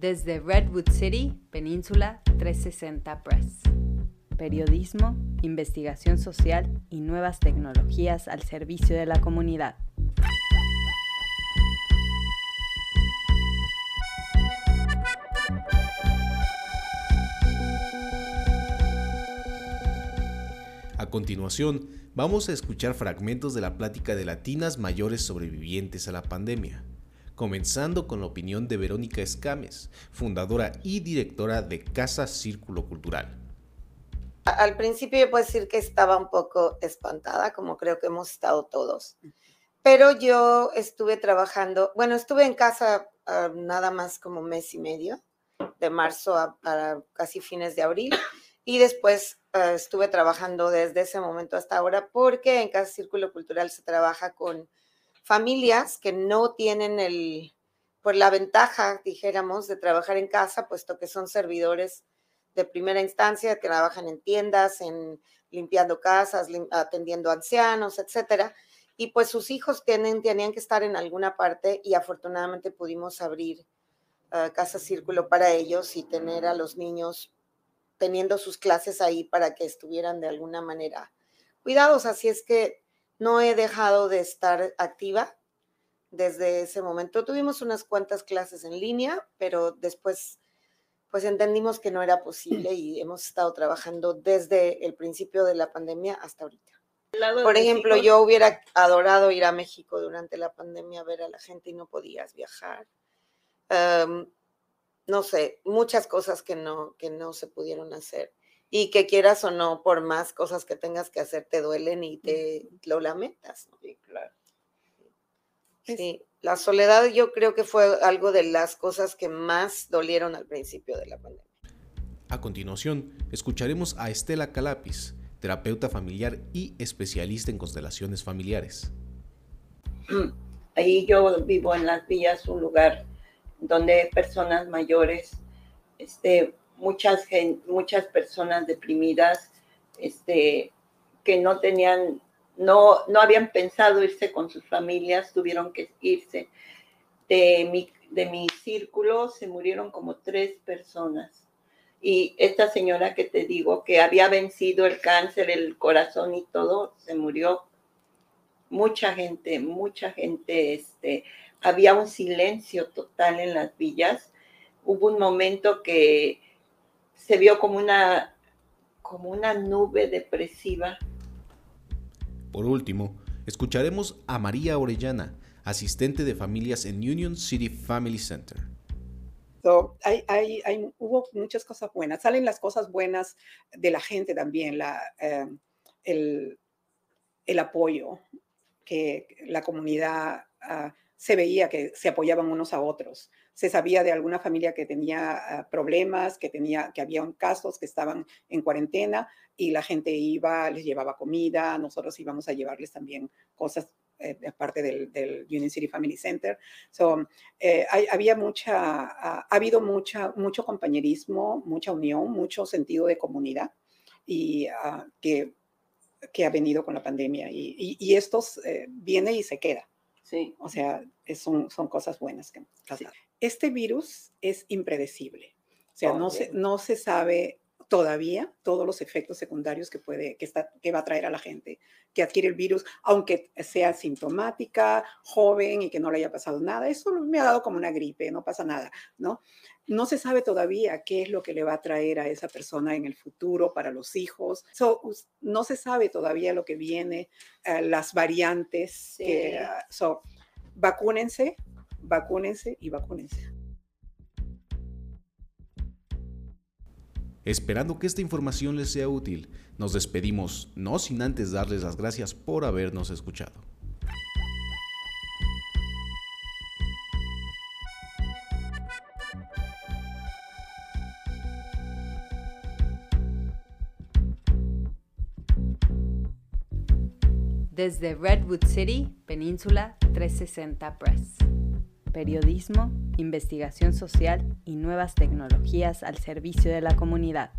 Desde Redwood City, Península 360 Press. Periodismo, investigación social y nuevas tecnologías al servicio de la comunidad. A continuación, vamos a escuchar fragmentos de la plática de latinas mayores sobrevivientes a la pandemia comenzando con la opinión de Verónica Escames, fundadora y directora de Casa Círculo Cultural. Al principio puedo decir que estaba un poco espantada, como creo que hemos estado todos, pero yo estuve trabajando, bueno, estuve en casa uh, nada más como mes y medio, de marzo a, a casi fines de abril, y después uh, estuve trabajando desde ese momento hasta ahora, porque en Casa Círculo Cultural se trabaja con familias que no tienen el, por la ventaja, dijéramos, de trabajar en casa, puesto que son servidores de primera instancia, que trabajan en tiendas, en limpiando casas, atendiendo ancianos, etcétera. Y pues sus hijos tienen, tenían que estar en alguna parte y afortunadamente pudimos abrir uh, Casa Círculo para ellos y tener a los niños teniendo sus clases ahí para que estuvieran de alguna manera cuidados. Así es que no he dejado de estar activa desde ese momento. Tuvimos unas cuantas clases en línea, pero después pues entendimos que no era posible y hemos estado trabajando desde el principio de la pandemia hasta ahorita. Por ejemplo, yo hubiera adorado ir a México durante la pandemia a ver a la gente y no podías viajar. Um, no sé, muchas cosas que no, que no se pudieron hacer y que quieras o no, por más cosas que tengas que hacer, te duelen y te lo lamentas. Sí, claro. Sí, la soledad yo creo que fue algo de las cosas que más dolieron al principio de la pandemia. A continuación, escucharemos a Estela Calapis, terapeuta familiar y especialista en constelaciones familiares. Ahí yo vivo en Las Villas, un lugar donde personas mayores este, muchas, muchas personas deprimidas este, que no tenían, no, no habían pensado irse con sus familias, tuvieron que irse. De mi, de mi círculo se murieron como tres personas. Y esta señora que te digo, que había vencido el cáncer, el corazón y todo, se murió. Mucha gente, mucha gente, este, había un silencio total en las villas. Hubo un momento que se vio como una, como una nube depresiva. Por último, escucharemos a María Orellana, asistente de familias en Union City Family Center. So, hay, hay, hay, hubo muchas cosas buenas. Salen las cosas buenas de la gente también, la, eh, el, el, apoyo que la comunidad uh, se veía que se apoyaban unos a otros se sabía de alguna familia que tenía ah, problemas, que, tenía, que había casos que estaban en cuarentena y la gente iba, les llevaba comida, nosotros íbamos a llevarles también cosas eh, aparte del, del, Union City Family Center. So, eh, había mucha, ha, ha habido mucha, mucho compañerismo, mucha unión, mucho sentido de comunidad y uh, que, que ha venido con la pandemia y, y, y esto eh, viene y se queda. Sí. O sea, son, son cosas buenas que. Sí. Este virus es impredecible. O sea, oh, no, se, no se sabe todavía todos los efectos secundarios que puede que, está, que va a traer a la gente que adquiere el virus, aunque sea sintomática, joven y que no le haya pasado nada. Eso me ha dado como una gripe, no pasa nada, ¿no? No se sabe todavía qué es lo que le va a traer a esa persona en el futuro para los hijos. So, no se sabe todavía lo que viene, uh, las variantes. Sí. Que, uh, so, vacúnense, vacúnense y vacúnense. Esperando que esta información les sea útil, nos despedimos, no sin antes darles las gracias por habernos escuchado. Desde Redwood City, Península 360 Press. Periodismo, investigación social y nuevas tecnologías al servicio de la comunidad.